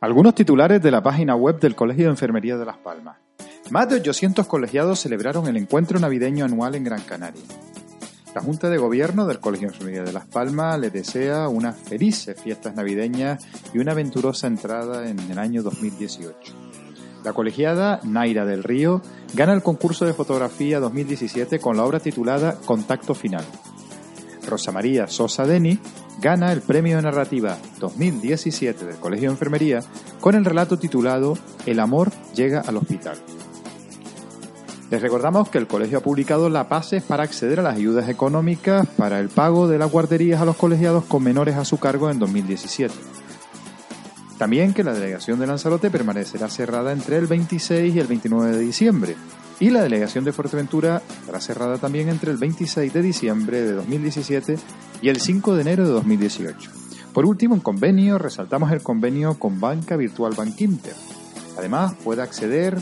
Algunos titulares de la página web del Colegio de Enfermería de Las Palmas. Más de 800 colegiados celebraron el encuentro navideño anual en Gran Canaria. La Junta de Gobierno del Colegio de Enfermería de Las Palmas le desea unas felices fiestas navideñas y una aventurosa entrada en el año 2018. La colegiada Naira del Río gana el concurso de fotografía 2017 con la obra titulada Contacto Final. Rosa María Sosa Deni gana el premio de narrativa 2017 del Colegio de Enfermería con el relato titulado El amor llega al hospital. Les recordamos que el colegio ha publicado la PASE para acceder a las ayudas económicas para el pago de las guarderías a los colegiados con menores a su cargo en 2017. También que la delegación de Lanzarote permanecerá cerrada entre el 26 y el 29 de diciembre. Y la delegación de Fuerteventura estará cerrada también entre el 26 de diciembre de 2017 y el 5 de enero de 2018. Por último, en convenio, resaltamos el convenio con Banca Virtual Bankinter. Además, puede acceder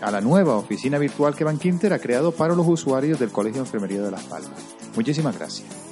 a la nueva oficina virtual que Bankinter ha creado para los usuarios del Colegio de Enfermería de Las Palmas. Muchísimas gracias.